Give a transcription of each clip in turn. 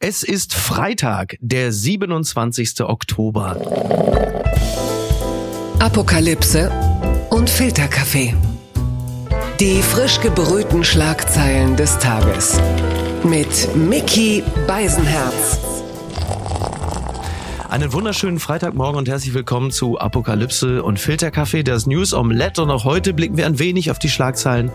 Es ist Freitag, der 27. Oktober. Apokalypse und Filterkaffee. Die frisch gebrühten Schlagzeilen des Tages. Mit Mickey Beisenherz. Einen wunderschönen Freitagmorgen und herzlich willkommen zu Apokalypse und Filterkaffee, das News Omelette. Und auch heute blicken wir ein wenig auf die Schlagzeilen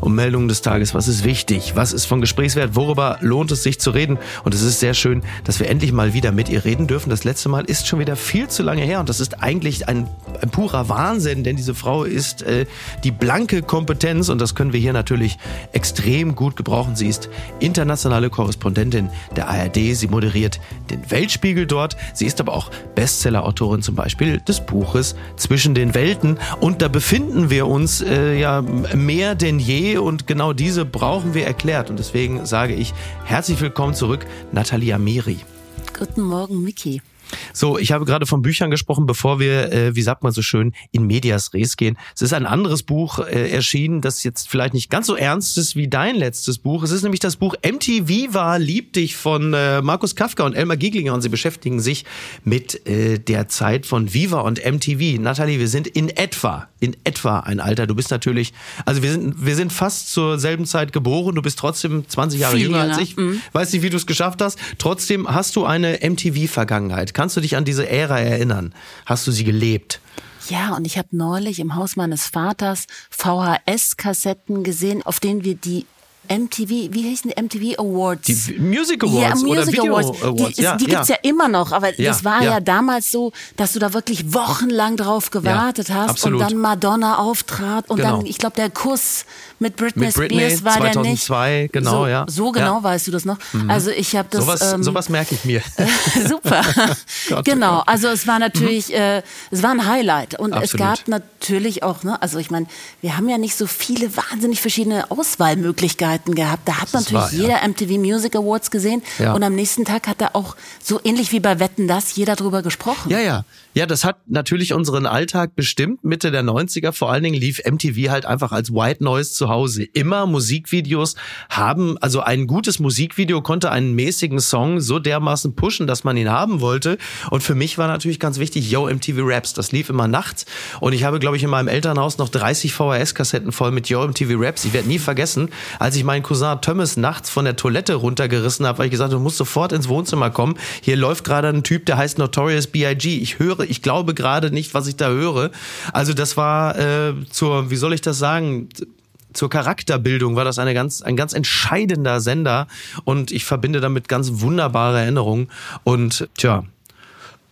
und Meldungen des Tages. Was ist wichtig? Was ist von Gesprächswert? Worüber lohnt es sich zu reden? Und es ist sehr schön, dass wir endlich mal wieder mit ihr reden dürfen. Das letzte Mal ist schon wieder viel zu lange her und das ist eigentlich ein, ein purer Wahnsinn, denn diese Frau ist äh, die blanke Kompetenz und das können wir hier natürlich extrem gut gebrauchen. Sie ist internationale Korrespondentin der ARD. Sie moderiert den Weltspiegel dort. Sie ist aber auch Bestseller-Autorin zum Beispiel des Buches Zwischen den Welten. Und da befinden wir uns äh, ja mehr denn je und genau diese brauchen wir erklärt. Und deswegen sage ich herzlich willkommen zurück, Natalia Miri. Guten Morgen, Miki. So, ich habe gerade von Büchern gesprochen, bevor wir, äh, wie sagt man so schön, in medias res gehen. Es ist ein anderes Buch äh, erschienen, das jetzt vielleicht nicht ganz so ernst ist wie dein letztes Buch. Es ist nämlich das Buch MTV war lieb dich von äh, Markus Kafka und Elmar Gieglinger und sie beschäftigen sich mit äh, der Zeit von Viva und MTV. Nathalie, wir sind in etwa, in etwa ein Alter. Du bist natürlich, also wir sind, wir sind fast zur selben Zeit geboren. Du bist trotzdem 20 Jahre jünger jünger, als ich. mhm. Weiß nicht, wie du es geschafft hast. Trotzdem hast du eine MTV-Vergangenheit. Kannst du dich an diese Ära erinnern? Hast du sie gelebt? Ja, und ich habe neulich im Haus meines Vaters VHS-Kassetten gesehen, auf denen wir die MTV, wie hießen die MTV Awards? Die Music Awards ja, oder Music Video Awards. Awards. Die, ja, die gibt's ja. immer noch, aber Ja, das war ja. ja. damals so, dass du da wirklich wochenlang drauf gewartet hast absolut. und dann Madonna auftrat und Genau. dann, ich glaube, der Kuss mit Britney, Mit Britney Spears war der nicht. 2002, genau, so, ja. So genau Ja. Mhm. weißt du das noch. Also ich habe das. sowas, ähm, sowas merke ich mir. Super. Gott, genau. Gott. Also es war natürlich, äh, es war ein Highlight und es Absolut. gab natürlich auch, ne, also ich meine, wir haben ja nicht so viele wahnsinnig verschiedene Auswahlmöglichkeiten gehabt. Da hat natürlich wahr, ja. jeder MTV Music Awards gesehen Ja. und am nächsten Tag hat da auch so ähnlich wie bei Wetten das jeder drüber gesprochen. Ja, ja. Ja, das hat natürlich unseren Alltag bestimmt. Mitte der 90er vor allen Dingen lief MTV halt einfach als White Noise zu Hause. Immer Musikvideos haben, also ein gutes Musikvideo konnte einen mäßigen Song so dermaßen pushen, dass man ihn haben wollte. Und für mich war natürlich ganz wichtig, Yo, MTV Raps. Das lief immer nachts. Und ich habe, glaube ich, in meinem Elternhaus noch 30 VHS-Kassetten voll mit Yo, MTV Raps. Ich werde nie vergessen, als ich meinen Cousin Thomas nachts von der Toilette runtergerissen habe, weil ich gesagt habe, du musst sofort ins Wohnzimmer kommen. Hier läuft gerade ein Typ, der heißt Notorious B.I.G. Ich höre, ich glaube gerade nicht, was ich da höre. Also das war äh, zur, wie soll ich das sagen? Zur Charakterbildung war das eine ganz, ein ganz entscheidender Sender und ich verbinde damit ganz wunderbare Erinnerungen. Und tja,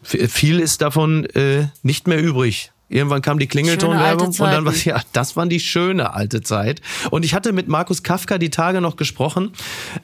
viel ist davon äh, nicht mehr übrig. Irgendwann kam die Klingeltonwerbung und dann war ja, das waren die schöne alte Zeit. Und ich hatte mit Markus Kafka die Tage noch gesprochen,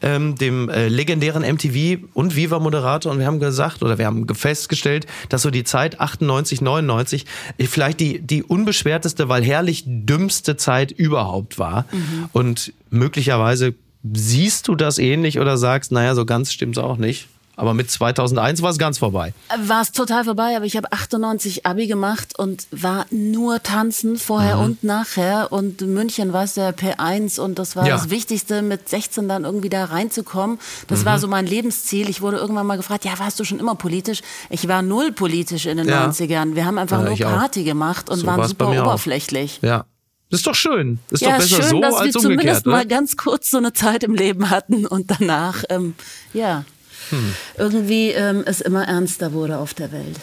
ähm, dem äh, legendären MTV und Viva-Moderator, und wir haben gesagt oder wir haben festgestellt, dass so die Zeit 98, 99 äh, vielleicht die, die unbeschwerteste, weil herrlich dümmste Zeit überhaupt war. Und möglicherweise siehst du das ähnlich oder sagst, naja, so ganz stimmt's auch nicht. Aber mit 2001 war es ganz vorbei. War es total vorbei, aber ich habe 98 Abi gemacht und war nur tanzen vorher Mhm. und nachher und München war es der P1 und das war Ja. das Wichtigste, mit 16 dann irgendwie da reinzukommen. Das Mhm. war so mein Lebensziel. Ich wurde irgendwann mal gefragt, ja, warst du schon immer politisch? Ich war null politisch in den Ja. 90ern. Wir haben einfach Ja, nur ich auch. Party gemacht und So waren super mir auch. oberflächlich. Ja. Das ist doch schön. Das ist ja, doch besser schön, so dass als wir zumindest umgekehrt. mal ganz kurz so eine Zeit im Leben hatten und danach, ähm, ja, Hm. irgendwie ähm, es immer ernster wurde auf der Welt.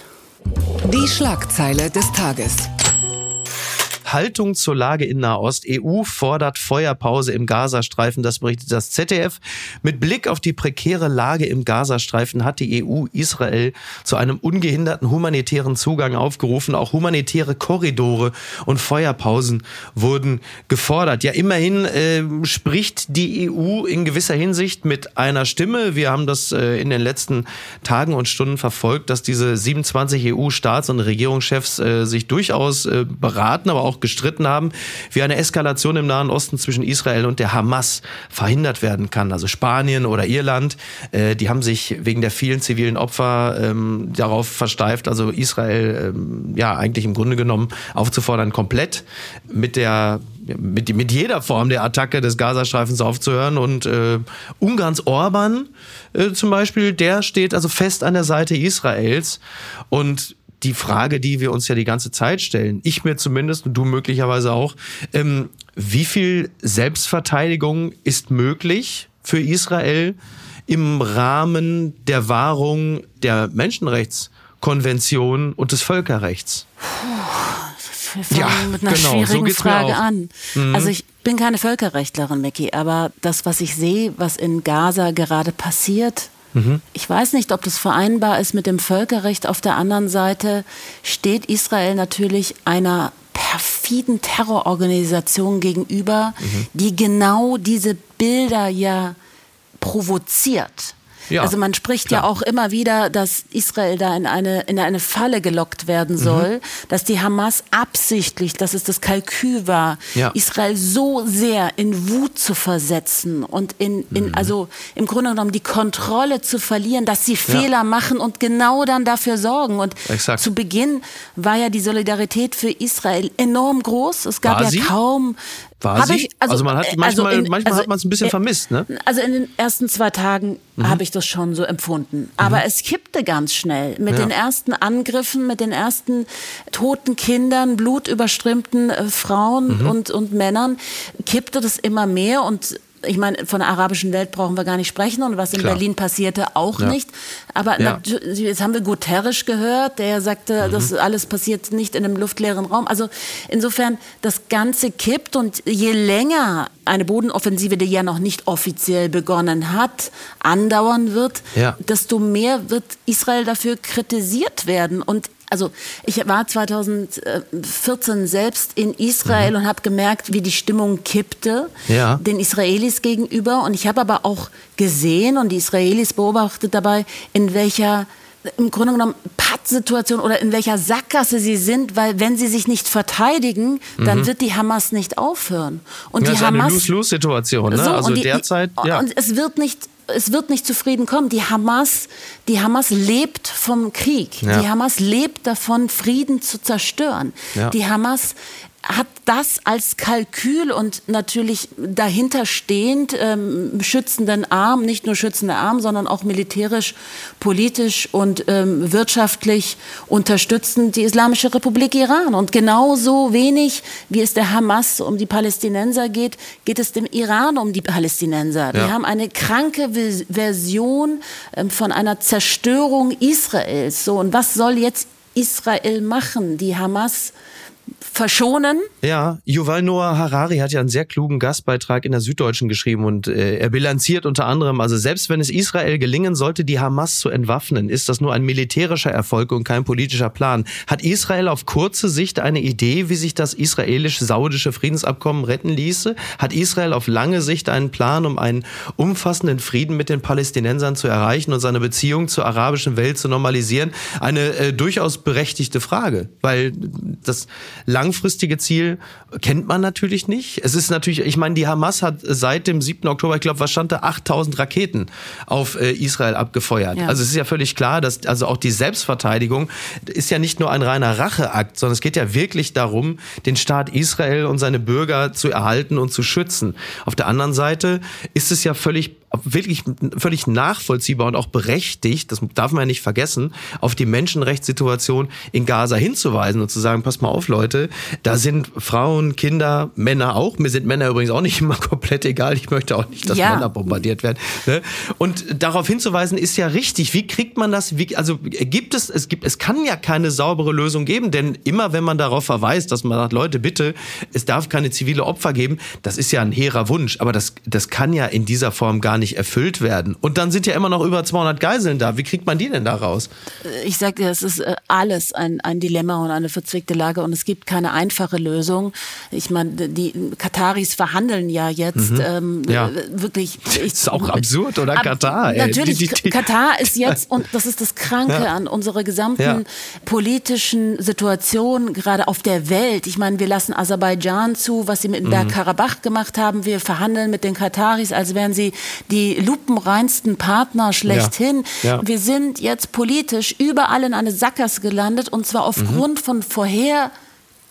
Die Schlagzeile des Tages. Haltung zur Lage in Nahost. EU fordert Feuerpause im Gazastreifen. Das berichtet das ZDF. Mit Blick auf die prekäre Lage im Gazastreifen hat die EU Israel zu einem ungehinderten humanitären Zugang aufgerufen. Auch humanitäre Korridore und Feuerpausen wurden gefordert. Ja, immerhin äh, spricht die EU in gewisser Hinsicht mit einer Stimme. Wir haben das äh, in den letzten Tagen und Stunden verfolgt, dass diese 27 EU-Staats- und Regierungschefs äh, sich durchaus äh, beraten, aber auch gestritten haben, wie eine Eskalation im Nahen Osten zwischen Israel und der Hamas verhindert werden kann. Also Spanien oder Irland, äh, die haben sich wegen der vielen zivilen Opfer ähm, darauf versteift, also Israel ähm, ja eigentlich im Grunde genommen aufzufordern, komplett mit der mit, mit jeder Form der Attacke des Gazastreifens aufzuhören. Und äh, Ungarns Orban äh, zum Beispiel, der steht also fest an der Seite Israels. Und die Frage, die wir uns ja die ganze Zeit stellen, ich mir zumindest und du möglicherweise auch, ähm, wie viel Selbstverteidigung ist möglich für Israel im Rahmen der Wahrung der Menschenrechtskonvention und des Völkerrechts? Wir fangen ja, mit einer genau, schwierigen so Frage an. Mhm. Also ich bin keine Völkerrechtlerin, Mickey, aber das, was ich sehe, was in Gaza gerade passiert, mhm. ich weiß nicht, ob das vereinbar ist mit dem Völkerrecht. Auf der anderen Seite steht Israel natürlich einer perfiden Terrororganisation gegenüber, mhm. die genau diese Bilder ja provoziert. Ja, also man spricht klar. ja auch immer wieder, dass Israel da in eine, in eine Falle gelockt werden mhm. soll, mhm. dass die Hamas absichtlich, dass es das Kalkül war, ja. Israel so sehr in Wut zu versetzen und in, in mhm. also im Grunde genommen die Kontrolle zu verlieren, dass sie Fehler ja. machen und genau dann dafür sorgen. Und Exakt. zu Beginn war ja die Solidarität für Israel enorm groß. Es gab war ja sie? kaum war sie? Ich, also, also, man hat manchmal, also in, manchmal also, hat man es ein bisschen äh, vermisst, ne? Also in den ersten zwei Tagen mhm. habe ich das schon so empfunden. Aber mhm. es kippte ganz schnell. Mit ja. den ersten Angriffen, mit den ersten toten Kindern, blutüberströmten äh, Frauen mhm. und, und Männern kippte das immer mehr und ich meine, von der arabischen Welt brauchen wir gar nicht sprechen und was in Klar. Berlin passierte auch ja. nicht. Aber ja. jetzt haben wir Guterres gehört, der sagte, mhm. das alles passiert nicht in einem luftleeren Raum. Also insofern, das Ganze kippt und je länger eine Bodenoffensive, die ja noch nicht offiziell begonnen hat, andauern wird, ja. desto mehr wird Israel dafür kritisiert werden. Und also ich war 2014 selbst in Israel mhm. und habe gemerkt, wie die Stimmung kippte ja. den Israelis gegenüber. Und ich habe aber auch gesehen und die Israelis beobachtet dabei, in welcher im Grunde genommen Pattsituation oder in welcher Sackgasse sie sind, weil wenn sie sich nicht verteidigen, dann mhm. wird die Hamas nicht aufhören. Und ja, die Hamas eine Lose-Lose-Situation. Ne? So, also die, derzeit. Ja. Und es wird nicht es wird nicht zufrieden kommen. Die Hamas, die Hamas lebt vom Krieg. Ja. Die Hamas lebt davon, Frieden zu zerstören. Ja. Die Hamas hat das als Kalkül und natürlich dahinter stehend ähm, schützenden Arm, nicht nur schützende Arm, sondern auch militärisch, politisch und ähm, wirtschaftlich unterstützend die Islamische Republik Iran. Und genauso wenig, wie es der Hamas um die Palästinenser geht, geht es dem Iran um die Palästinenser. Ja. Wir haben eine kranke Version ähm, von einer Zerstörung Israels. So, und was soll jetzt Israel machen? Die Hamas verschonen. Ja, Yuval Noah Harari hat ja einen sehr klugen Gastbeitrag in der Süddeutschen geschrieben und äh, er bilanziert unter anderem, also selbst wenn es Israel gelingen sollte, die Hamas zu entwaffnen, ist das nur ein militärischer Erfolg und kein politischer Plan. Hat Israel auf kurze Sicht eine Idee, wie sich das israelisch-saudische Friedensabkommen retten ließe? Hat Israel auf lange Sicht einen Plan, um einen umfassenden Frieden mit den Palästinensern zu erreichen und seine Beziehung zur arabischen Welt zu normalisieren? Eine äh, durchaus berechtigte Frage, weil das langfristige Ziel kennt man natürlich nicht. Es ist natürlich, ich meine, die Hamas hat seit dem 7. Oktober, ich glaube, was stand da, 8000 Raketen auf äh, Israel abgefeuert. Ja. Also es ist ja völlig klar, dass also auch die Selbstverteidigung ist ja nicht nur ein reiner Racheakt, sondern es geht ja wirklich darum, den Staat Israel und seine Bürger zu erhalten und zu schützen. Auf der anderen Seite ist es ja völlig wirklich völlig nachvollziehbar und auch berechtigt, das darf man ja nicht vergessen, auf die Menschenrechtssituation in Gaza hinzuweisen und zu sagen, pass mal auf, Leute, da sind Frauen, Kinder, Männer auch. Mir sind Männer übrigens auch nicht immer komplett egal. Ich möchte auch nicht, dass ja. Männer bombardiert werden. Ne? Und darauf hinzuweisen ist ja richtig. Wie kriegt man das? Wie, also gibt es, es gibt, es kann ja keine saubere Lösung geben, denn immer wenn man darauf verweist, dass man sagt, Leute, bitte, es darf keine zivile Opfer geben, das ist ja ein hehrer Wunsch, aber das, das kann ja in dieser Form gar nicht nicht erfüllt werden. Und dann sind ja immer noch über 200 Geiseln da. Wie kriegt man die denn da raus? Ich sage dir, es ist äh, alles ein, ein Dilemma und eine verzwickte Lage und es gibt keine einfache Lösung. Ich meine, die Kataris verhandeln ja jetzt mhm. ähm, ja. wirklich. Ich, das ist auch absurd, oder? Ab, Katar. Ey. Natürlich, die, die, die, Katar ist jetzt, und das ist das Kranke ja. an unserer gesamten ja. politischen Situation, gerade auf der Welt. Ich meine, wir lassen Aserbaidschan zu, was sie mit mhm. Bergkarabach gemacht haben. Wir verhandeln mit den Kataris, als wären sie die lupenreinsten Partner schlechthin. Wir sind jetzt politisch überall in eine Sackgasse gelandet und zwar aufgrund mhm. von vorher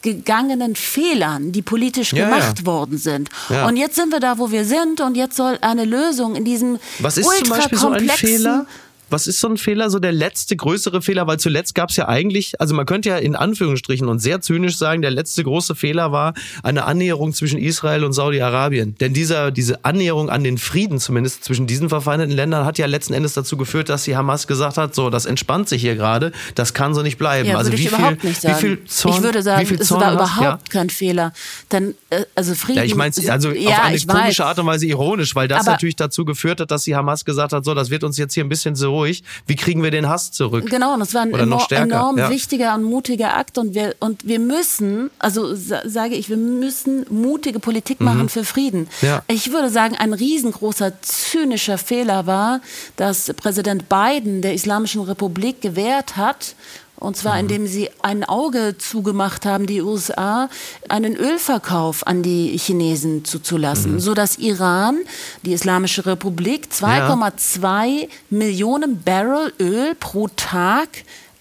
gegangenen Fehlern, die politisch ja, gemacht ja. worden sind. Ja. Und jetzt sind wir da, wo wir sind und jetzt soll eine Lösung in diesem Was ist zum Beispiel so ein Fehler? Was ist so ein Fehler, so der letzte größere Fehler? Weil zuletzt gab es ja eigentlich, also man könnte ja in Anführungsstrichen und sehr zynisch sagen, der letzte große Fehler war eine Annäherung zwischen Israel und Saudi-Arabien. Denn dieser, diese Annäherung an den Frieden zumindest zwischen diesen verfeindeten Ländern hat ja letzten Endes dazu geführt, dass die Hamas gesagt hat, so, das entspannt sich hier gerade, das kann so nicht bleiben. Ja, also wie viel, wie viel Zorn, ich würde sagen, es war überhaupt ja? kein Fehler. Denn, äh, also Frieden. Ja, ich meine, also ja, auf eine komische Art und Weise ironisch, weil das natürlich dazu geführt hat, dass die Hamas gesagt hat, so, das wird uns jetzt hier ein bisschen so ruhig. Wie kriegen wir den Hass zurück? Genau, und das war ein enorm, enorm ja. wichtiger und mutiger Akt. Und wir, und wir müssen, also sage ich, wir müssen mutige Politik mhm. machen mhm. für Frieden. Ja. Ich würde sagen, ein riesengroßer zynischer Fehler war, dass Präsident Biden der Islamischen Republik gewährt hat und zwar mhm. indem sie ein Auge zugemacht haben, die USA, einen Ölverkauf an die Chinesen zuzulassen, mhm. sodass Iran, die Islamische Republik, 2,2 ja. Millionen Barrel Öl pro Tag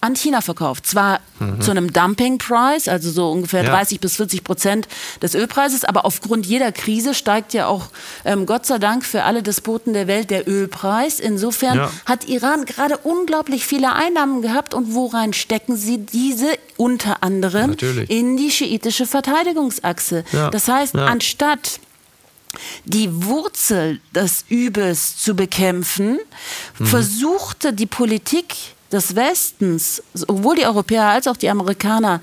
an China verkauft. Zwar mhm. zu einem Dumping-Price, also so ungefähr ja. 30 bis 40 Prozent des Ölpreises, aber aufgrund jeder Krise steigt ja auch, ähm, Gott sei Dank für alle Despoten der Welt, der Ölpreis. Insofern ja. hat Iran gerade unglaublich viele Einnahmen gehabt und worein stecken sie diese? Unter anderem Natürlich. in die schiitische Verteidigungsachse. Ja. Das heißt, anstatt die Wurzel des Übels zu bekämpfen, mhm. versuchte die Politik des Westens, sowohl die Europäer als auch die Amerikaner,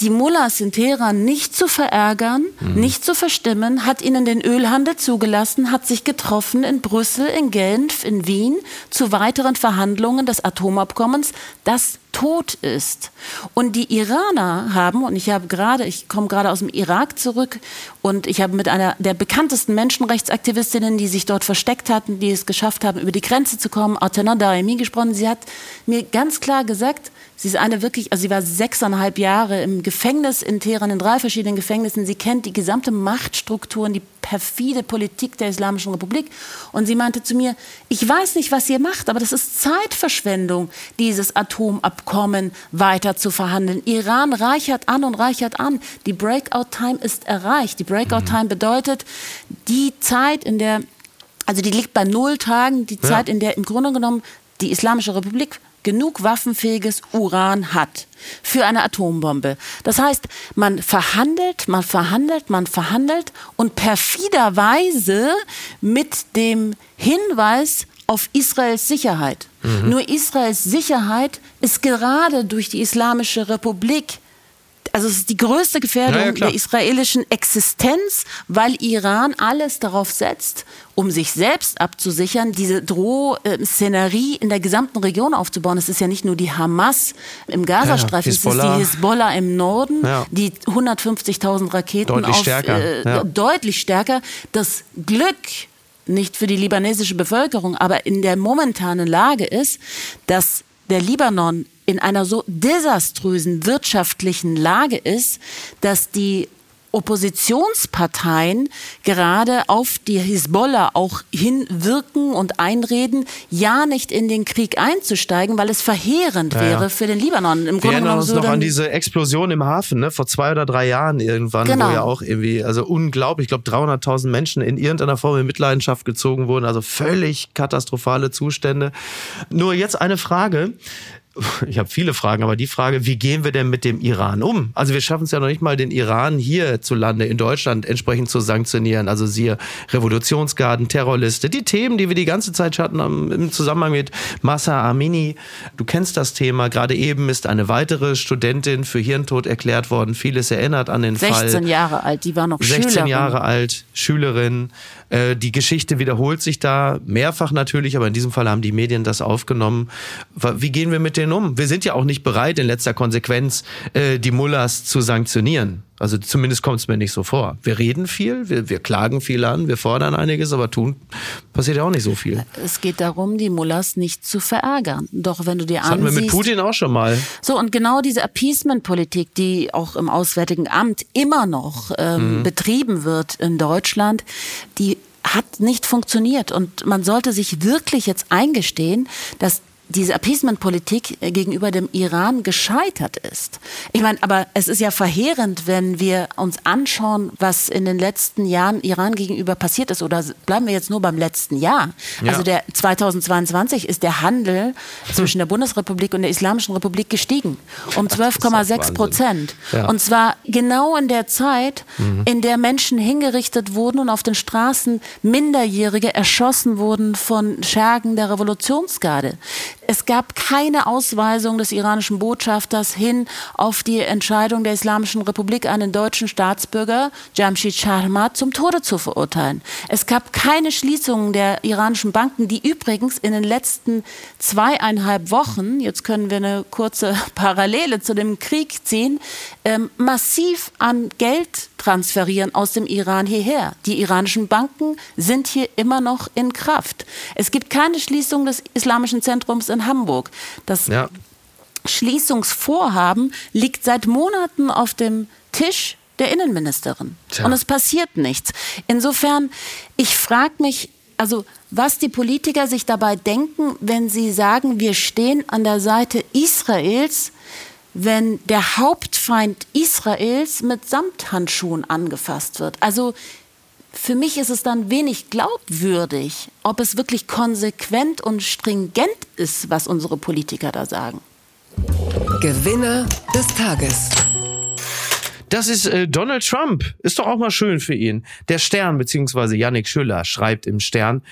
die Mullahs in Teheran nicht zu verärgern, mhm. nicht zu verstimmen, hat ihnen den Ölhandel zugelassen, hat sich getroffen in Brüssel, in Genf, in Wien zu weiteren Verhandlungen des Atomabkommens, das tot ist. Und die Iraner haben, und ich habe gerade, ich komme gerade aus dem Irak zurück und ich habe mit einer der bekanntesten Menschenrechtsaktivistinnen, die sich dort versteckt hatten, die es geschafft haben, über die Grenze zu kommen, Atena Daimi gesprochen. Sie hat mir ganz klar gesagt, Sie ist eine wirklich, also sie war sechseinhalb Jahre im Gefängnis in Teheran, in drei verschiedenen Gefängnissen. Sie kennt die gesamte Machtstruktur und die perfide Politik der Islamischen Republik. Und sie meinte zu mir, ich weiß nicht, was ihr macht, aber das ist Zeitverschwendung, dieses Atomabkommen weiter zu verhandeln. Iran reichert an und reichert an. Die Breakout-Time ist erreicht. Die Breakout-Time bedeutet die Zeit, in der, also die liegt bei null Tagen, die Zeit, ja. in der im Grunde genommen die Islamische Republik genug waffenfähiges Uran hat für eine Atombombe. Das heißt, man verhandelt, man verhandelt, man verhandelt und perfiderweise mit dem Hinweis auf Israels Sicherheit. Mhm. Nur Israels Sicherheit ist gerade durch die Islamische Republik also es ist die größte Gefährdung ja, der israelischen Existenz, weil Iran alles darauf setzt, um sich selbst abzusichern, diese Drohszenerie in der gesamten Region aufzubauen. Es ist ja nicht nur die Hamas im Gazastreifen, ja, es ist die Hisbollah im Norden, ja. die 150.000 Raketen deutlich auf, stärker. Äh, deutlich stärker. Das Glück nicht für die libanesische Bevölkerung, aber in der momentanen Lage ist, dass der Libanon in einer so desaströsen wirtschaftlichen Lage ist, dass die Oppositionsparteien gerade auf die Hisbollah auch hinwirken und einreden, ja nicht in den Krieg einzusteigen, weil es verheerend ja, wäre für den Libanon. Im Wir erinnern uns so noch an diese Explosion im Hafen, ne, vor zwei oder drei Jahren irgendwann, genau. wo ja auch irgendwie, also unglaublich, ich glaube 300.000 Menschen in irgendeiner Form in Mitleidenschaft gezogen wurden, also völlig katastrophale Zustände. Nur jetzt eine Frage, ich habe viele Fragen, aber die Frage, wie gehen wir denn mit dem Iran um? Also wir schaffen es ja noch nicht mal, den Iran hierzulande in Deutschland entsprechend zu sanktionieren. Also siehe Revolutionsgarden, Terrorliste, die Themen, die wir die ganze Zeit hatten im Zusammenhang mit Massa Amini. Du kennst das Thema. Gerade eben ist eine weitere Studentin für Hirntod erklärt worden. Vieles erinnert an den 16 Fall. 16 Jahre alt, die war noch 16 Schülerin. 16 Jahre alt, Schülerin Äh, die Geschichte wiederholt sich da mehrfach natürlich, aber in diesem Fall haben die Medien das aufgenommen. Wie gehen wir mit denen um? Wir sind ja auch nicht bereit, in letzter Konsequenz äh, die Mullahs zu sanktionieren. Also zumindest kommt es mir nicht so vor. Wir reden viel, wir, wir klagen viel an, wir fordern einiges, aber tun passiert ja auch nicht so viel. Es geht darum, die Mullahs nicht zu verärgern. Doch wenn du dir das ansiehst... hatten wir mit Putin auch schon mal. So, und genau diese Appeasement-Politik, die auch im Auswärtigen Amt immer noch ähm, mhm. betrieben wird in Deutschland, die hat nicht funktioniert. Und man sollte sich wirklich jetzt eingestehen, dass diese Appeasement-Politik äh, gegenüber dem Iran gescheitert ist. Ich meine, aber es ist ja verheerend, wenn wir uns anschauen, was in den letzten Jahren Iran gegenüber passiert ist. Oder bleiben wir jetzt nur beim letzten Jahr. Ja. Also der 2022 ist der Handel zwischen der Bundesrepublik und der Islamischen Republik gestiegen um 12,6 Prozent. Ja. Und zwar genau in der Zeit, mhm. in der Menschen hingerichtet wurden und auf den Straßen Minderjährige erschossen wurden von Schergen der Revolutionsgarde. Es gab keine Ausweisung des iranischen Botschafters hin auf die Entscheidung der Islamischen Republik, einen deutschen Staatsbürger, Jamshid Sharmat, zum Tode zu verurteilen. Es gab keine Schließungen der iranischen Banken, die übrigens in den letzten zweieinhalb Wochen, jetzt können wir eine kurze Parallele zu dem Krieg ziehen, ähm, massiv an Geld transferieren aus dem Iran hierher. Die iranischen Banken sind hier immer noch in Kraft. Es gibt keine Schließung des Islamischen Zentrums in Hamburg. Das ja. Schließungsvorhaben liegt seit Monaten auf dem Tisch der Innenministerin. Tja. Und es passiert nichts. Insofern, ich frage mich, also was die Politiker sich dabei denken, wenn sie sagen, wir stehen an der Seite Israels, wenn der Hauptfeind Israels mit Samthandschuhen angefasst wird. Also für mich ist es dann wenig glaubwürdig, ob es wirklich konsequent und stringent ist, was unsere Politiker da sagen. Gewinner des Tages. Das ist äh, Donald Trump. Ist doch auch mal schön für ihn. Der Stern bzw. Yannick Schüller schreibt im Stern,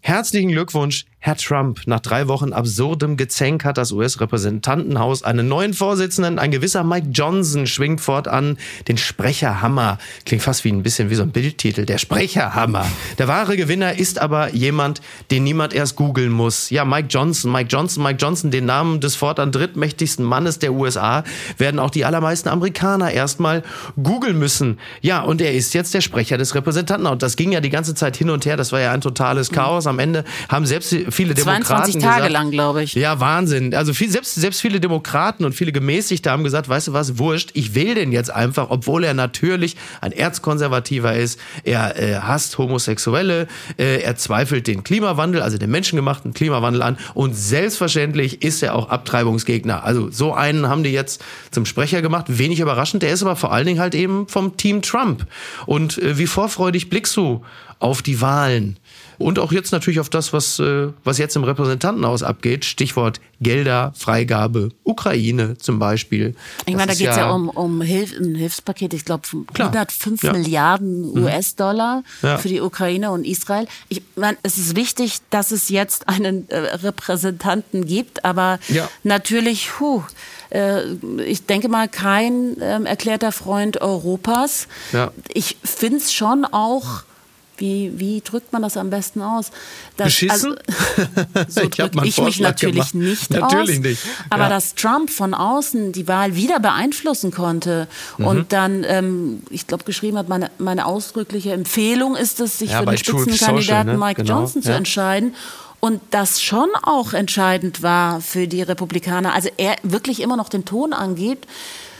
Herzlichen Glückwunsch, Herr Trump, nach drei Wochen absurdem Gezänk hat das US-Repräsentantenhaus einen neuen Vorsitzenden. Ein gewisser Mike Johnson schwingt fortan den Sprecherhammer. Klingt fast wie ein bisschen wie so ein Bildtitel. Der Sprecherhammer. Der wahre Gewinner ist aber jemand, den niemand erst googeln muss. Ja, Mike Johnson, Mike Johnson, Mike Johnson, den Namen des fortan drittmächtigsten Mannes der USA, werden auch die allermeisten Amerikaner erstmal googeln müssen. Ja, und er ist jetzt der Sprecher des Repräsentantenhauses. Das ging ja die ganze Zeit hin und her. Das war ja ein totales Chaos. Am Ende haben selbst viele Demokraten 22 Tage gesagt, lang, glaube ich. Ja, Wahnsinn. Also viel, selbst, selbst viele Demokraten und viele Gemäßigte haben gesagt, weißt du was, wurscht, ich will den jetzt einfach, obwohl er natürlich ein Erzkonservativer ist. Er äh, hasst Homosexuelle, äh, er zweifelt den Klimawandel, also den menschengemachten Klimawandel an und selbstverständlich ist er auch Abtreibungsgegner. Also so einen haben die jetzt zum Sprecher gemacht. Wenig überraschend, der ist aber vor allen Dingen halt eben vom Team Trump. Und äh, wie vorfreudig blickst du auf die Wahlen? Und auch jetzt natürlich auf das, was, äh, was jetzt im Repräsentantenhaus abgeht. Stichwort Gelder, Freigabe, Ukraine zum Beispiel. Ich meine, da geht es ja, ja, um, um Hilf ein Hilfspaket, ich glaube 105 ja. Milliarden mhm. US-Dollar ja. für die Ukraine und Israel. Ich meine, es ist wichtig, dass es jetzt einen äh, Repräsentanten gibt, aber natürlich, puh, äh, ich denke mal, kein ähm, erklärter Freund Europas. Ich finde es schon auch wie, wie drückt man das am besten aus? Das, Beschissen? Also, so drücke ich, ich mich natürlich gemacht. nicht natürlich aus. Nicht. Aber ja. dass Trump von außen die Wahl wieder beeinflussen konnte mhm. und dann, ähm, ich glaube, geschrieben hat, meine, meine ausdrückliche Empfehlung ist es, sich ja, für den Spitzenkandidaten ne? Mike genau. Johnson zu ja. entscheiden. Und das schon auch entscheidend war für die Republikaner. Also er wirklich immer noch den Ton angeht.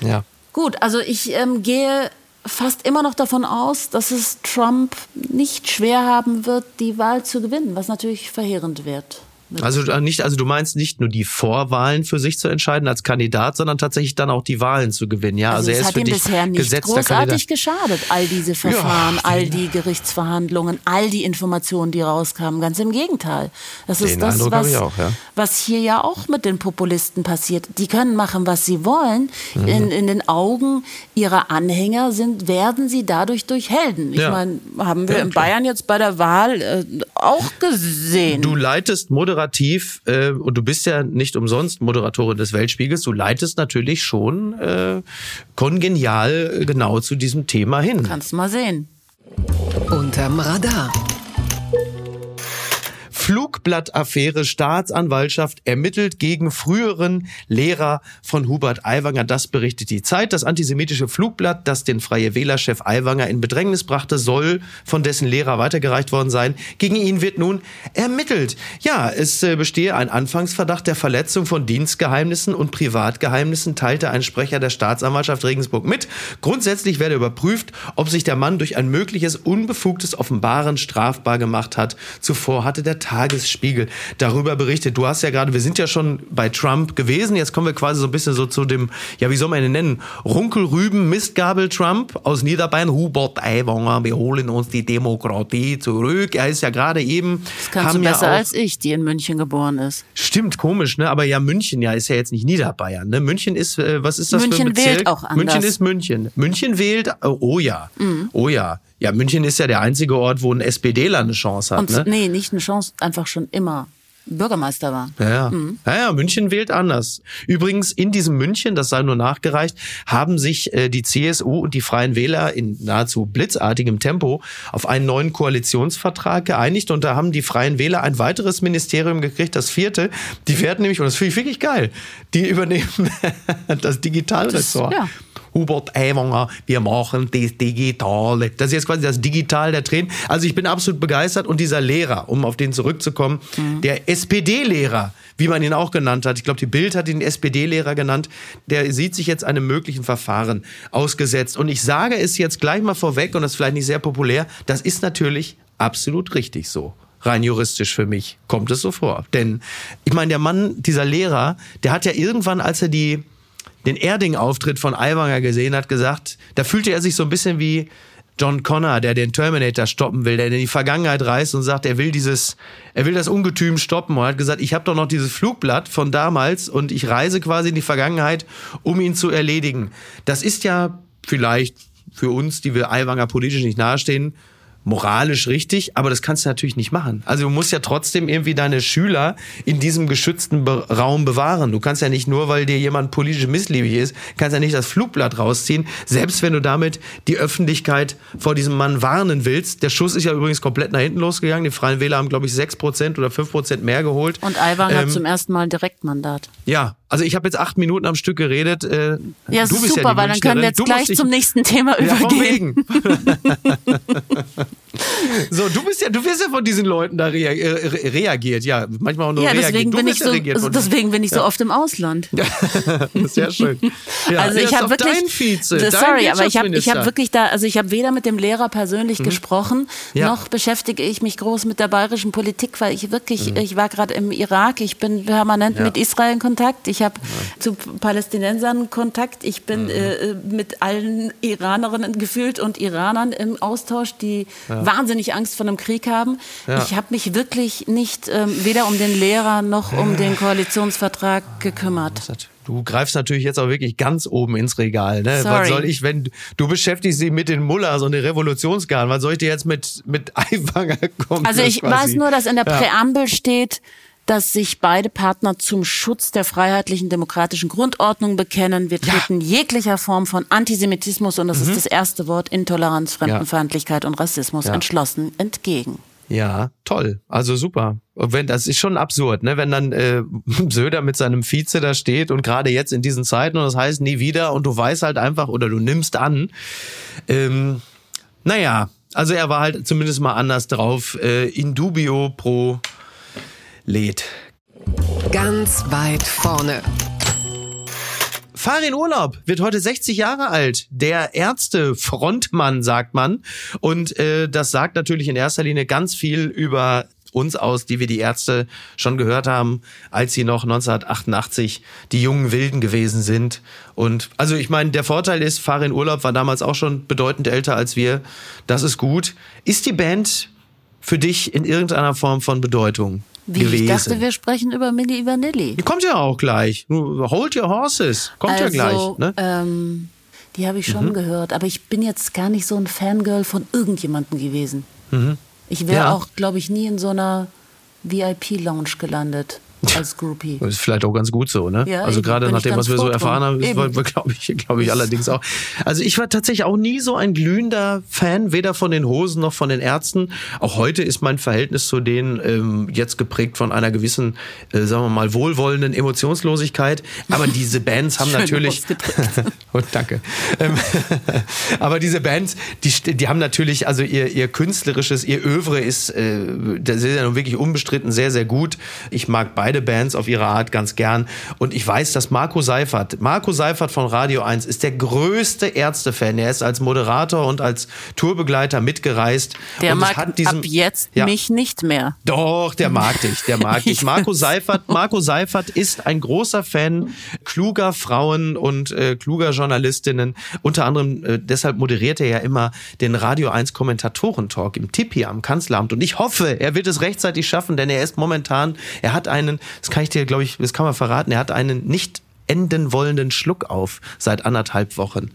Ja. Gut, also ich ähm, gehe fast immer noch davon aus, dass es Trump nicht schwer haben wird, die Wahl zu gewinnen, was natürlich verheerend wird. Also äh, nicht, also du meinst nicht nur die Vorwahlen für sich zu entscheiden als Kandidat, sondern tatsächlich dann auch die Wahlen zu gewinnen. Ja, also, also er ist hat für ihm dich bisher nicht großartig Kandidat. geschadet. All diese Verfahren, ja, all die Gerichtsverhandlungen, all die Informationen, die rauskamen. Ganz im Gegenteil. Das ist das, was, auch, ja. was hier ja auch mit den Populisten passiert. Die können machen, was sie wollen. Mhm. In, in den Augen ihrer Anhänger sind, werden sie dadurch durch Helden. Ich ja. meine, haben wir in Bayern jetzt bei der Wahl äh, auch gesehen. Du leitest moderativ moderativ, äh, und du bist ja nicht umsonst Moderatorin des Weltspiegels, du leitest natürlich schon äh, kongenial genau zu diesem Thema hin. Kannst mal sehen. Unterm Radar. Flugblattaffäre Staatsanwaltschaft ermittelt gegen früheren Lehrer von Hubert Aiwanger. Das berichtet die Zeit. Das antisemitische Flugblatt, das den Freie Wählerchef Aiwanger in Bedrängnis brachte, soll von dessen Lehrer weitergereicht worden sein. Gegen ihn wird nun ermittelt. Ja, es äh, bestehe ein Anfangsverdacht der Verletzung von Dienstgeheimnissen und Privatgeheimnissen, teilte ein Sprecher der Staatsanwaltschaft Regensburg mit. Grundsätzlich werde überprüft, ob sich der Mann durch ein mögliches unbefugtes Offenbaren strafbar gemacht hat. Zuvor hatte der Tagesspiegel darüber berichtet. Du hast ja gerade, wir sind ja schon bei Trump gewesen. Jetzt kommen wir quasi so ein bisschen so zu dem, ja, wie soll man ihn nennen? Runkelrüben Mistgabel Trump aus Niederbayern. Hubert Aiwanger, wir holen uns die Demokratie zurück. Er ist ja gerade eben. Das kannst du besser ja als ich, die in München geboren ist. Stimmt, komisch, ne? Aber ja, München ja ist ja jetzt nicht Niederbayern, ne? München ist, äh, was ist das München für ein Bezirk? wählt auch anders. München ist München. München wählt, oh, oh ja, mhm. oh ja. Ja, München ist ja der einzige Ort, wo ein SPDler eine Chance hat. Und, ne? Nee, nicht eine Chance, einfach schon immer. Bürgermeister war. Ja, ja. Mhm. ja, ja, München wählt anders. Übrigens, in diesem München, das sei nur nachgereicht, haben sich äh, die CSU und die Freien Wähler in nahezu blitzartigem Tempo auf einen neuen Koalitionsvertrag geeinigt und da haben die Freien Wähler ein weiteres Ministerium gekriegt, das vierte. Die werden nämlich, und das finde ich wirklich geil, die übernehmen das Digitalressort. Das, ja. Hubert Aiwanger, wir machen das Digitale. Das ist jetzt quasi das Digital der Tränen. Also ich bin absolut begeistert und dieser Lehrer, um auf den zurückzukommen, mhm. der SPD-Lehrer, wie man ihn auch genannt hat, ich glaube, die Bild hat ihn SPD-Lehrer genannt, der sieht sich jetzt einem möglichen Verfahren ausgesetzt. Und ich sage es jetzt gleich mal vorweg, und das ist vielleicht nicht sehr populär, das ist natürlich absolut richtig so rein juristisch für mich kommt es so vor. Denn ich meine, der Mann, dieser Lehrer, der hat ja irgendwann, als er die den Erding-Auftritt von Aiwanger gesehen hat, gesagt, da fühlte er sich so ein bisschen wie John Connor, der den Terminator stoppen will, der in die Vergangenheit reist und sagt, er will dieses, er will das Ungetüm stoppen und hat gesagt, ich habe doch noch dieses Flugblatt von damals und ich reise quasi in die Vergangenheit, um ihn zu erledigen. Das ist ja vielleicht für uns, die wir Aiwanger politisch nicht nahestehen, moralisch richtig, aber das kannst du natürlich nicht machen. Also du musst ja trotzdem irgendwie deine Schüler in diesem geschützten Be Raum bewahren. Du kannst ja nicht nur, weil dir jemand politisch missliebig ist, kannst ja nicht das Flugblatt rausziehen, selbst wenn du damit die Öffentlichkeit vor diesem Mann warnen willst. Der Schuss ist ja übrigens komplett nach hinten losgegangen. Die Freien Wähler haben, glaube ich, 6% oder 5% mehr geholt. Und Aiwanger ähm, hat zum ersten Mal ein Direktmandat. Ja, also ich habe jetzt acht Minuten am Stück geredet. Äh, ja, das ist super, ja weil dann können wir jetzt gleich zum nächsten Thema ja, übergehen. so, du bist ja, du wirst ja von diesen Leuten da rea äh, reagiert, ja, manchmal auch nur ja, deswegen Bin ich so, ja deswegen bin ich so oft im Ausland. Sehr schön. Ja, also ich habe wirklich, Vize, das, sorry, aber ich habe, ich habe wirklich da, also ich habe weder mit dem Lehrer persönlich mhm. gesprochen, noch beschäftige ich mich groß mit der bayerischen Politik, weil ich wirklich, mhm. ich war gerade im Irak, ich bin permanent mit Israel in Kontakt. Ich habe ja. zu Palästinensern Kontakt. Ich bin mhm. äh, mit allen Iranerinnen gefühlt und Iranern im Austausch, die ja. wahnsinnig Angst vor einem Krieg haben. Ja. Ich habe mich wirklich nicht ähm, weder um den Lehrer noch um den Koalitionsvertrag gekümmert. Du greifst natürlich jetzt auch wirklich ganz oben ins Regal. Ne? Sorry. Was soll ich, wenn du beschäftigst dich mit den Mullahs und den Revolutionsgarden, was soll ich dir jetzt mit, mit Eiwanger kommen? Also ich weiß nur, dass in der Präambel steht, dass sich beide Partner zum Schutz der freiheitlichen demokratischen Grundordnung bekennen. Wir treten ja. jeglicher Form von Antisemitismus, und das mhm. ist das erste Wort, Intoleranz, Fremdenfeindlichkeit ja. und Rassismus ja. entschlossen entgegen. Ja, toll. Also super. Wenn das ist schon absurd, ne? Wenn dann äh, Söder mit seinem Vize da steht und gerade jetzt in diesen Zeiten und das heißt nie wieder und du weißt halt einfach oder du nimmst an. Ähm, naja, also er war halt zumindest mal anders drauf. Äh, in dubio pro lädt. Ganz weit vorne. Farin Urlaub wird heute 60 Jahre alt. Der Ärzte-Frontmann, sagt man. Und äh, das sagt natürlich in erster Linie ganz viel über uns aus, die wir die Ärzte schon gehört haben, als sie noch 1988 die jungen Wilden gewesen sind. Und also ich meine, der Vorteil ist, Farin Urlaub war damals auch schon bedeutend älter als wir. Das ist gut. Ist die Band für dich in irgendeiner Form von Bedeutung? Wie, gewesen. Ich dachte, wir sprechen über Milli Vanilli. Die kommt ja auch gleich. Hold your horses. Kommt also, ja gleich. Ne? Ähm, die habe ich schon mhm. gehört. Aber ich bin jetzt gar nicht so ein Fangirl von irgendjemandem gewesen. Mhm. Ich wäre ja. auch, glaube ich, nie in so einer VIP-Lounge gelandet. Als Groupie. Das ist vielleicht auch ganz gut so, ne? Ja, also gerade nach dem, was wir so erfahren haben, glaube ich, glaube ich allerdings auch. Also ich war tatsächlich auch nie so ein glühender Fan, weder von den Hosen noch von den Ärzten. Auch heute ist mein Verhältnis zu denen ähm, jetzt geprägt von einer gewissen, äh, sagen wir mal, wohlwollenden Emotionslosigkeit. Aber diese Bands haben natürlich. Und danke. Ähm, aber diese Bands, die, die haben natürlich, also ihr, ihr künstlerisches, ihr Övre ist, äh, das ist ja nun wirklich unbestritten sehr, sehr gut. Ich mag beide Bands auf ihre Art ganz gern. Und ich weiß, dass Marco Seifert, Marco Seifert von Radio 1 ist der größte Ärztefan. Er ist als Moderator und als Tourbegleiter mitgereist. Der und mag hat diesem- ab jetzt Ja. mich nicht mehr. Doch, der mag dich, der mag dich. Ich Marco. Seifert, Marco Seifert ist ein großer Fan kluger Frauen und äh, kluger Journalistinnen. Unter anderem äh, deshalb moderiert er ja immer den Radio 1 Kommentatoren-Talk im Tippi am Kanzleramt. Und ich hoffe, er wird es rechtzeitig schaffen, denn er ist momentan, er hat einen, das kann ich dir, glaube ich, das kann man verraten, er hat einen nicht enden wollenden Schluck auf seit anderthalb Wochen.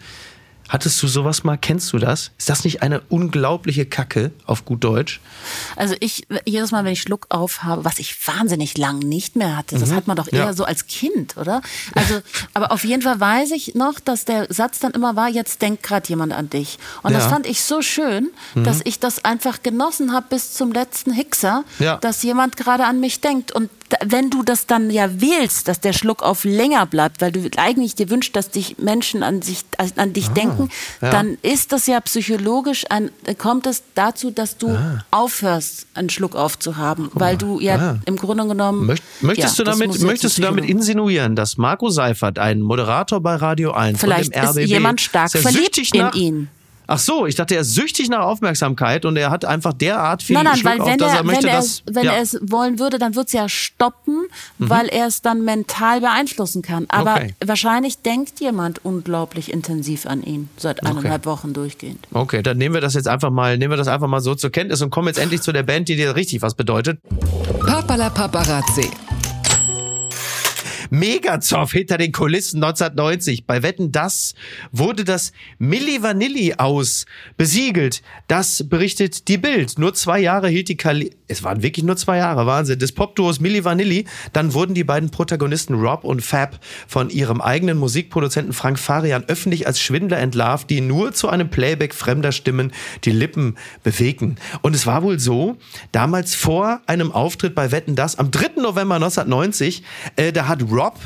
Hattest du sowas mal? Kennst du das? Ist das nicht eine unglaubliche Kacke auf gut Deutsch? Also ich, jedes Mal, wenn ich Schluck auf habe, was ich wahnsinnig lang nicht mehr hatte, das hat man doch eher Ja. so als Kind, oder? Also, aber auf jeden Fall weiß ich noch, dass der Satz dann immer war, jetzt denkt gerade jemand an dich. Und das Ja. Mhm. fand ich so schön, dass ich das einfach genossen habe bis zum letzten Hickser, Ja. dass jemand gerade an mich denkt. Und wenn du das dann ja wählst, dass der Schluck auf länger bleibt, weil du eigentlich dir wünschst, dass dich Menschen an, sich, an dich denken, Ah, ja. dann ist das ja psychologisch ein, kommt es dazu, dass du aufhörst, einen Schluck aufzuhaben, weil du ja Ah. im Grunde genommen. Möcht, möchtest ja, du damit, möchtest du damit insinuieren, dass Marco Seifert, ein Moderator bei Radio 1 Vielleicht und dem ist RBB, jemand stark er verliebt in nach, ihn. Ach so, ich dachte, er ist süchtig nach Aufmerksamkeit und er hat einfach derart viel Nein, nein, Schluck weil auf, wenn dass er, er möchte, wenn, er, dass... es, wenn ja. Mhm. er es wollen würde, dann wird es ja stoppen, weil er es dann mental beeinflussen kann. Aber Okay. wahrscheinlich denkt jemand unglaublich intensiv an ihn, seit eineinhalb Wochen durchgehend. Okay, dann nehmen wir das jetzt einfach mal, nehmen wir das einfach mal so zur Kenntnis und kommen jetzt endlich zu der Band, die dir richtig was bedeutet. Papala Paparazzi. Megazoff hinter den Kulissen 1990. Bei Wetten, das wurde das Milli Vanilli aus besiegelt. Das berichtet die Bild. Nur zwei Jahre hielt die Kali es waren wirklich nur zwei Jahre, Wahnsinn, des Popduos Milli Vanilli. Dann wurden die beiden Protagonisten Rob und Fab von ihrem eigenen Musikproduzenten Frank Farian öffentlich als Schwindler entlarvt, die nur zu einem Playback fremder Stimmen die Lippen bewegten. Und es war wohl so, damals vor einem Auftritt bei Wetten, das am 3. November 1990, äh, da hat Rob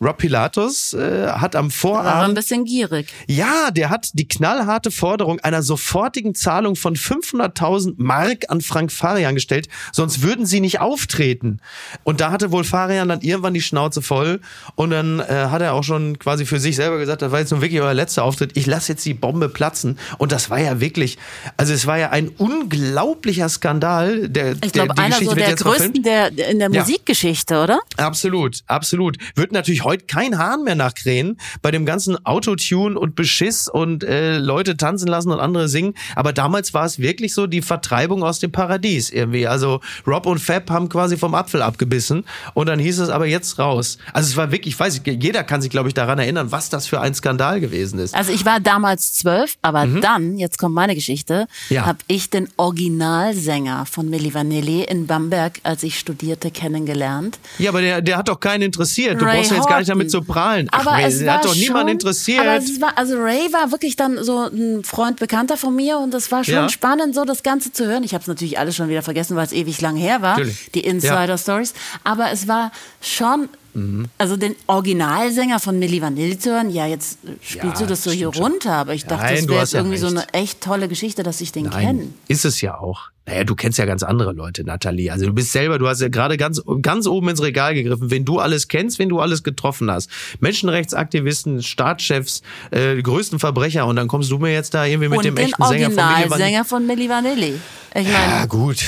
Rob Pilatus äh, hat am War ein Vorabend bisschen gierig. ja, der hat die knallharte Forderung einer sofortigen Zahlung von 500.000 Mark an Frank Farian gestellt, sonst würden sie nicht auftreten. Und da hatte wohl Farian dann irgendwann die Schnauze voll und dann äh, hat er auch schon quasi für sich selber gesagt, das war jetzt nun wirklich euer letzter Auftritt, ich lasse jetzt die Bombe platzen. Und das war ja wirklich, also es war ja ein unglaublicher Skandal. Der, Ich glaube, einer so der größten der, in der Ja. Musikgeschichte, oder? Absolut, absolut. Wird natürlich heute kein Hahn mehr nachkrähen bei dem ganzen Autotune und Beschiss und äh, Leute tanzen lassen und andere singen. Aber damals war es wirklich so die Vertreibung aus dem Paradies irgendwie. Also Rob und Fab haben quasi vom Apfel abgebissen und dann hieß es aber jetzt raus. Also es war wirklich, ich weiß nicht, jeder kann sich glaube ich daran erinnern, was das für ein Skandal gewesen ist. Also ich war damals zwölf, aber dann, jetzt kommt meine Geschichte, Mhm. Ja. habe ich den Originalsänger von Milli Vanilli in Bamberg, als ich studierte, kennengelernt. Ja, aber der, der hat doch keinen interessiert. Du Ray brauchst ja jetzt gar nicht damit zu prahlen. Ach, aber Ray, es hat doch niemand schon, interessiert. Aber es war, also Ray war wirklich dann so ein Freund, Bekannter von mir und das war schon Ja. spannend, so das Ganze zu hören. Ich habe es natürlich alles schon wieder vergessen, weil es ewig lang her war, Natürlich. die Insider-Stories. Aber es war schon, Mhm. also den Originalsänger von Milli Vanilli zu hören, ja, jetzt spielst Ja, du das so hier schon. runter, aber ich dachte, Nein, das wäre jetzt ja irgendwie so eine echt tolle Geschichte, dass ich den kenne. Ist es ja auch. Naja, du kennst ja ganz andere Leute, Nathalie. Also du bist selber, du hast ja gerade ganz, ganz oben ins Regal gegriffen, wen du alles kennst, wen du alles getroffen hast. Menschenrechtsaktivisten, Staatschefs, äh, die größten Verbrecher und dann kommst du mir jetzt da irgendwie mit und dem echten Sänger von Milli Vanilli. Originalsänger von Milli Vanilli. Ich meine, Ja, gut.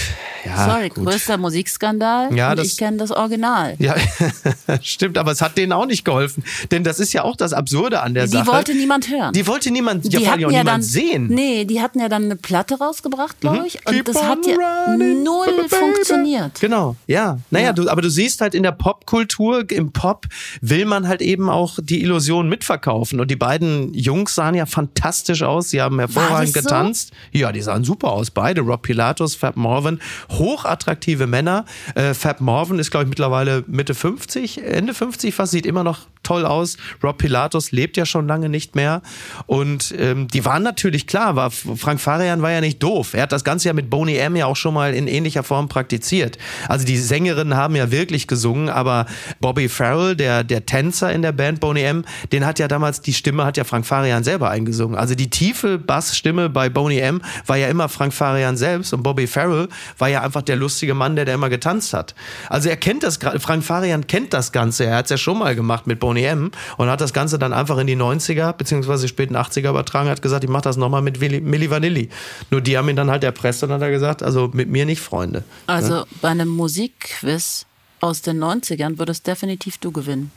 Ja, sorry, gut. größter Musikskandal Ja, und das- ich kenne das Original. Ja, stimmt, aber es hat denen auch nicht geholfen. Denn das ist ja auch das Absurde an der Die Sache. wollte niemand hören. Die wollte niemand, ja, die vor allem auch niemand dann, sehen. Mhm. Nee, die hatten ja dann eine Platte rausgebracht, glaube ich. Und Keep das hat ja null funktioniert. Genau, ja. Naja, Ja. Du, aber du siehst halt in der Popkultur, im Pop will man halt eben auch die Illusion mitverkaufen. Und die beiden Jungs sahen ja fantastisch aus. Sie haben hervorragend so? getanzt. Ja, die sahen super aus. Beide, Rob Pilatus, Fab Morvan, hochattraktive Männer. Äh, Fab Morvan ist, glaube ich, mittlerweile Mitte 50, Ende 50 fast, sieht immer noch toll aus. Rob Pilatus lebt ja schon lange nicht mehr. Und ähm, die waren natürlich klar, war, Frank Farian war ja nicht doof. Er hat das Ganze ja mit Boney M ja auch schon mal in ähnlicher Form praktiziert. Also die Sängerinnen haben ja wirklich gesungen, aber Bobby Farrell, der, der Tänzer in der Band Boney M, den hat ja damals, die Stimme hat ja Frank Farian selber eingesungen. Also die tiefe Bassstimme bei Boney M war ja immer Frank Farian selbst und Bobby Farrell war ja einfach der lustige Mann, der, der immer getanzt hat. Also er kennt das, Frank Farian kennt das Ganze. Er hat es ja schon mal gemacht mit Boney Boney M und hat das Ganze dann einfach in die 90er bzw. späten 80er übertragen, hat gesagt, ich mache das nochmal mit Milli Vanilli. Nur die haben ihn dann halt erpresst und hat er gesagt, also mit mir nicht Freunde. Also ne? bei einem Musikquiz aus den 90ern würdest definitiv du gewinnen.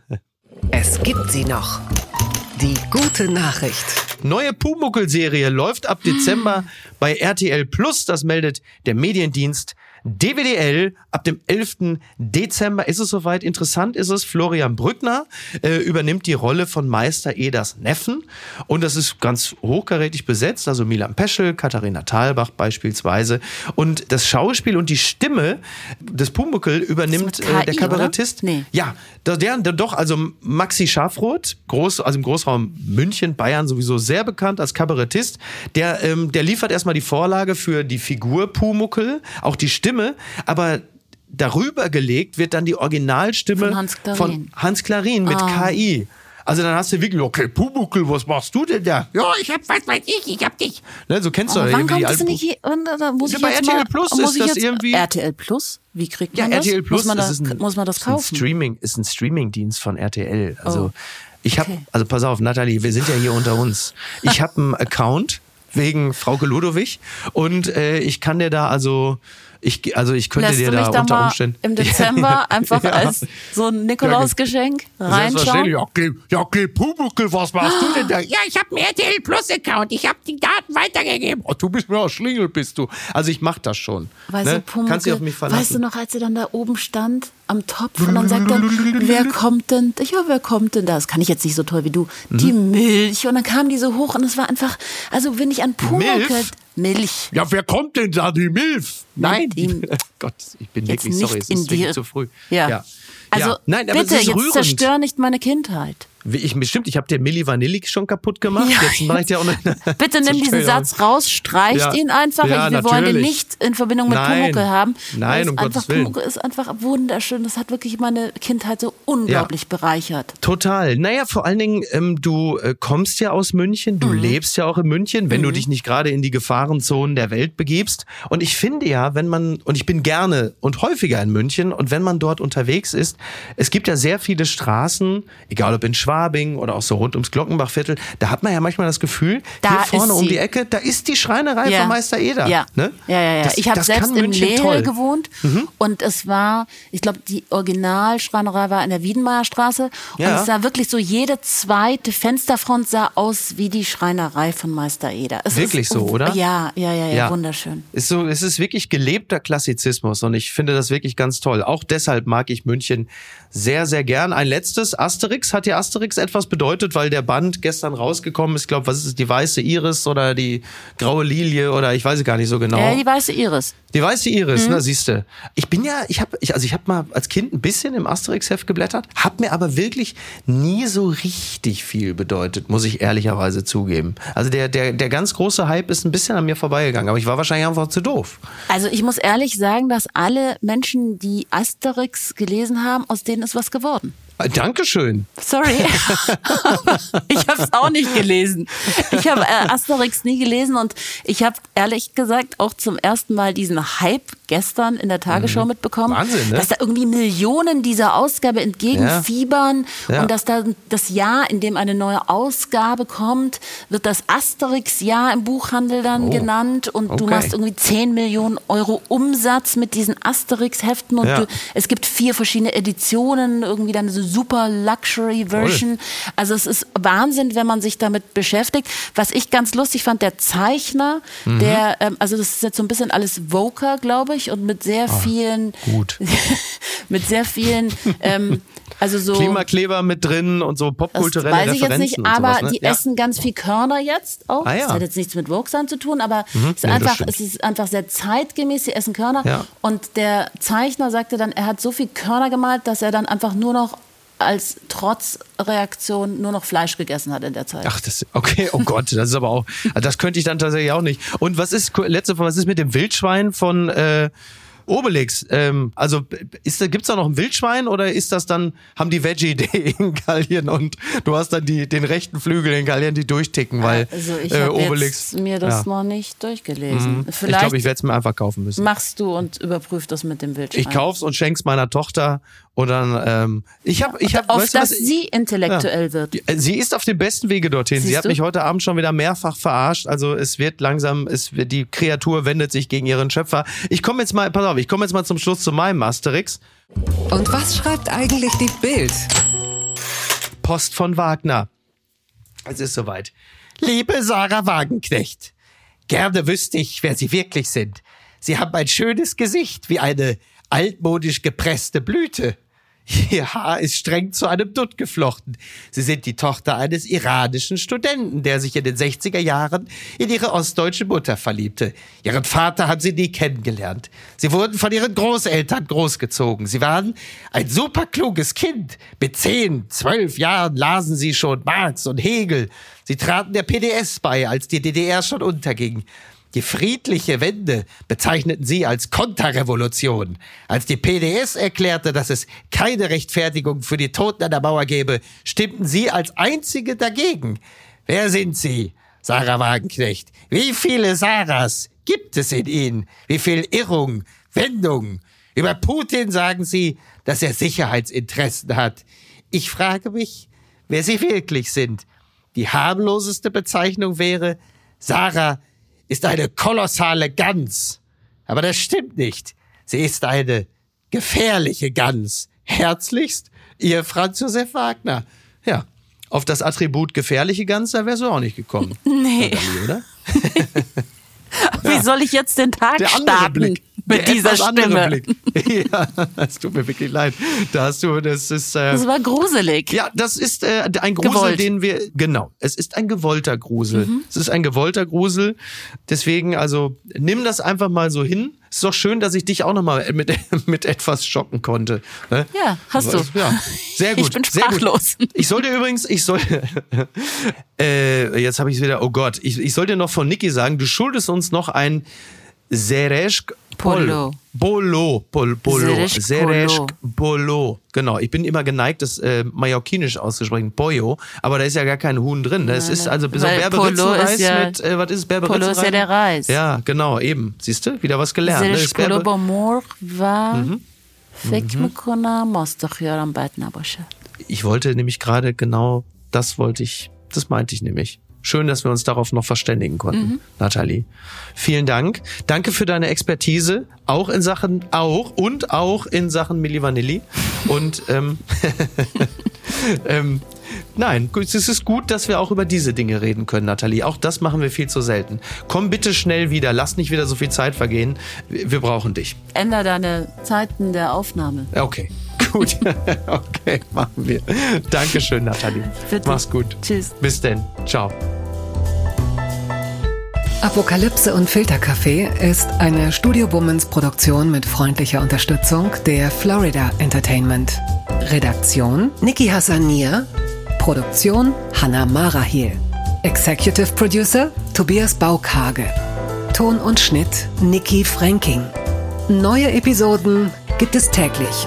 es gibt sie noch. Die gute Nachricht. Neue Pumuckel-Serie läuft ab Dezember bei RTL Plus. Das meldet der Mediendienst DWDL ab dem 11. Dezember ist es soweit. Interessant ist es, Florian Brückner äh, übernimmt die Rolle von Meister Eders Neffen und das ist ganz hochkarätig besetzt, also Milan Peschel, Katharina Thalbach beispielsweise und das Schauspiel und die Stimme des Pumuckel übernimmt KI, äh, der Kabarettist. Nee. Ja, der, der, doch, also Maxi Schafroth, groß, also im Großraum München, Bayern sowieso sehr bekannt als Kabarettist, der, ähm, der liefert erstmal die Vorlage für die Figur Pumuckel, auch die Stimme Stimme, aber darüber gelegt wird dann die Originalstimme von Hans Klarin, von Hans Klarin mit ah. KI. Also dann hast du wirklich, okay, Pumuckel, was machst du denn da? Ja, ich hab, was weiß ich, ich hab dich. Ne, so kennst du ja irgendwie die alten... Nicht, da muss ja, ich bei RTL mal, Plus ist das irgendwie... RTL Plus? Wie kriegt man ja, das? RTL Plus muss man, da, ein, muss man das kaufen? Ist ein Streaming, ist ein Streaming-Dienst von RTL. Also oh. ich habe, okay. also pass auf, Nathalie, wir sind ja hier unter uns. Ich habe einen Account wegen Frauke Ludowig und äh, ich kann dir da also ich, also ich könnte Lässt dir da unter Umständen. Im Dezember einfach ja. als so ein Nikolausgeschenk reinschauen. Ja, okay, ja, okay, Pumuckel, was machst du denn da? Ja, ich habe einen RTL Plus Account. Ich habe die Daten weitergegeben. Oh, du bist mir auch Schlingel, bist du. Also ich mach das schon. Weißt ne? du, Pumuckel, Kannst dich auf mich verlassen. Weißt du noch, als er dann da oben stand? am Topf und dann sagt er, wer kommt denn? Ich ja, wer kommt denn da? Das kann ich jetzt nicht so toll wie du. Mhm. Die Milch. Und dann kam die so hoch und es war einfach, also wenn ich an Pumuckl, Milch. Ja, wer kommt denn da? Die Milch? Nein. Die, Gott, ich bin wirklich sorry, es ist wirklich zu früh. Ja. ja. Also ja. Nein, bitte, jetzt zerstör nicht meine Kindheit. Ich, bestimmt, ich habe dir Milli Vanilli schon kaputt gemacht. Ja, jetzt mache ich dir auch eine, Bitte nimm diesen Satz raus, streicht ja. ihn einfach. Ja, wir natürlich. wollen den nicht in Verbindung mit Pumuckel haben. Nein, um Gottes Willen. Pumuckl ist einfach wunderschön. Das hat wirklich meine Kindheit so unglaublich bereichert. Total. Naja, vor allen Dingen, ähm, du äh, kommst ja aus München, du mhm. lebst ja auch in München, wenn mhm. du dich nicht gerade in die Gefahrenzonen der Welt begibst. Und ich finde ja, wenn man, und ich bin gerne und häufiger in München, und wenn man dort unterwegs ist, es gibt ja sehr viele Straßen, egal ob in Schweiz, Schwabing oder auch so rund ums Glockenbachviertel, da hat man ja manchmal das Gefühl, da hier vorne um die Ecke, da ist die Schreinerei ja. von Meister Eder. Ja, ne? ja, ja. ja. Das, ich habe selbst in Lehel gewohnt mhm. und es war, ich glaube, die Originalschreinerei war in der Wiedenmeierstraße ja. und es sah wirklich so, jede zweite Fensterfront sah aus wie die Schreinerei von Meister Eder. Es wirklich ist, so, oder? Ja, ja, ja, ja, wunderschön. Ist so, es ist wirklich gelebter Klassizismus und ich finde das wirklich ganz toll. Auch deshalb mag ich München sehr, sehr gern. Ein letztes, Asterix. Hat dir Asterix etwas bedeutet, weil der Band gestern rausgekommen ist? Ich glaube, was ist es, die weiße Iris oder die graue Lilie oder ich weiß es gar nicht so genau. Ja, die weiße Iris. Die weiße Iris, mhm. na siehste. Ich bin ja, ich habe, ich, also ich habe mal als Kind ein bisschen im Asterix-Heft geblättert, hat mir aber wirklich nie so richtig viel bedeutet, muss ich ehrlicherweise zugeben. Also der, der, der ganz große Hype ist ein bisschen an mir vorbeigegangen, aber ich war wahrscheinlich einfach zu doof. Also ich muss ehrlich sagen, dass alle Menschen, die Asterix gelesen haben, aus denen ist was geworden. Dankeschön. Sorry. ich habe es auch nicht gelesen. Ich habe äh, Asterix nie gelesen und ich habe ehrlich gesagt auch zum ersten Mal diesen Hype gestern in der Tagesschau mhm. mitbekommen, Wahnsinn, ne? dass da irgendwie Millionen dieser Ausgabe entgegenfiebern ja. Ja. und dass da das Jahr, in dem eine neue Ausgabe kommt, wird das Asterix-Jahr im Buchhandel dann oh. genannt und okay. du machst irgendwie 10 Millionen Euro Umsatz mit diesen Asterix-Heften und ja. du, es gibt vier verschiedene Editionen, irgendwie dann so super Luxury Version. Toll. Also es ist Wahnsinn, wenn man sich damit beschäftigt. Was ich ganz lustig fand, der Zeichner, mhm. der, ähm, also das ist jetzt so ein bisschen alles Voker, glaube ich, durch und mit sehr vielen, Ah, gut. mit sehr vielen, ähm, also so. Klimakleber mit drin und so popkulturelle weiß ich jetzt Referenzen nicht, aber sowas, ne? die ja. essen ganz viel Körner jetzt auch. Ah, ja. Mhm. Das hat jetzt nichts mit Woke-Sein zu tun, aber es, ist nee, einfach, es ist einfach sehr zeitgemäß, sie essen Körner. Ja. Und der Zeichner sagte dann, er hat so viel Körner gemalt, dass er dann einfach nur noch als Trotzreaktion nur noch Fleisch gegessen hat in der Zeit. Ach, das, okay, oh Gott, das ist aber auch, das könnte ich dann tatsächlich auch nicht. Und was ist, letzte Frage, was ist mit dem Wildschwein von äh, Obelix? Ähm, also da, gibt's da noch ein Wildschwein oder ist das dann, haben die Veggie Day in Gallien und du hast dann die, den rechten Flügel in Gallien, die durchticken, weil also ich äh, Obelix. jetzt mir das ja. Mhm. noch nicht durchgelesen. Ich Vielleicht glaube, ich werde es mir einfach kaufen müssen. machst du und überprüfst das mit dem Wildschwein. Ich kauf's und schenk's meiner Tochter und dann, ähm, ich habe, ich habe, Auf weißt du dass was? sie intellektuell wird. Sie ist auf dem besten Wege dorthin. Sie Siehst hat du? mich heute Abend schon wieder mehrfach verarscht. Also es wird langsam, es wird, die Kreatur wendet sich gegen ihren Schöpfer. Ich komme jetzt mal, pass auf, ich komme jetzt mal zum Schluss zu meinem Asterix. Und was schreibt eigentlich die Bild? Post von Wagner. Es ist soweit. Liebe Sarah Wagenknecht, gerne wüsste ich, wer Sie wirklich sind. Sie haben ein schönes Gesicht, wie eine altmodisch gepresste Blüte. Ihr Haar ist streng zu einem Dutt geflochten. Sie sind die Tochter eines iranischen Studenten, der sich in den 60er Jahren in ihre ostdeutsche Mutter verliebte. Ihren Vater haben sie nie kennengelernt. Sie wurden von ihren Großeltern großgezogen. Sie waren ein superkluges Kind. Mit zehn, zwölf Jahren lasen sie schon Marx und Hegel. Sie traten der PDS bei, als die DDR schon unterging. Die friedliche Wende bezeichneten sie als Konterrevolution. Als die PDS erklärte, dass es keine Rechtfertigung für die Toten an der Mauer gäbe, stimmten sie als einzige dagegen. Wer sind sie? Sarah Wagenknecht. Wie viele Sarahs gibt es in ihnen? Wie viel Irrung, Wendung? Über Putin sagen sie, dass er Sicherheitsinteressen hat. Ich frage mich, wer sie wirklich sind. Die harmloseste Bezeichnung wäre, Sarah ist eine kolossale Gans. Aber das stimmt nicht. Sie ist eine gefährliche Gans. Herzlichst, Ihr Franz Josef Wagner. Ja, auf das Attribut gefährliche Gans, da wärst du auch nicht gekommen. Nee. Nathalie, oder? Wie soll ich jetzt den Tag Der starten Blick. Mit dieser Stimme? Blick. Ja, es tut mir wirklich leid. Da hast du, das ist. Äh, Das war gruselig. Ja, das ist äh, ein Grusel, Gewollt. den wir genau. Es ist ein gewollter Grusel. Mhm. Es ist ein gewollter Grusel. Deswegen, also nimm das einfach mal so hin. Ist doch schön, dass ich dich auch noch mal mit mit etwas schocken konnte. Ne? Ja, hast du. Ja, sehr gut. Ich bin sprachlos. Ich sollte übrigens, ich soll, äh, jetzt habe ich es wieder. Oh Gott, ich, ich sollte noch von Niki sagen, du schuldest uns noch ein Sereshk Polo. Bolo. Pol, Polo. Sereshk Sereshk Polo. Bolo. Genau. Ich bin immer geneigt, das äh, mallorquinisch auszusprechen. Boyo. Aber da ist ja gar kein Huhn drin. Das ist also so Weil Berberitzenreis Polo ist ja- mit, äh, was ist es, Polo ist ja der Reis. Ja, genau, eben. Siehst du? Wieder was gelernt. ne? Das زرش ist Berbe- کلو با مرغ و Mhm. فکر میکنم ماست خیارم بد نباشه Ich wollte nämlich gerade genau das wollte ich, das meinte ich nämlich. Schön, dass wir uns darauf noch verständigen konnten, Nathalie. Vielen Dank. Danke für deine Expertise, auch in Sachen, auch und auch in Sachen Milli Vanilli. Und ähm, ähm, nein, es ist gut, dass wir auch über diese Dinge reden können, Nathalie. Auch das machen wir viel zu selten. Komm bitte schnell wieder, lass nicht wieder so viel Zeit vergehen. Wir brauchen dich. Änder deine Zeiten der Aufnahme. Okay, gut. okay, machen wir. Dankeschön, Nathalie. Bitte. Mach's gut. Tschüss. Bis denn. Ciao. Apokalypse und Filterkaffee ist eine Studio Womans Produktion mit freundlicher Unterstützung der Florida Entertainment. Redaktion Niki Hassania. Produktion Hannah Marahiel. Executive Producer Tobias Baukage. Ton und Schnitt Niki Franking. Neue Episoden gibt es täglich.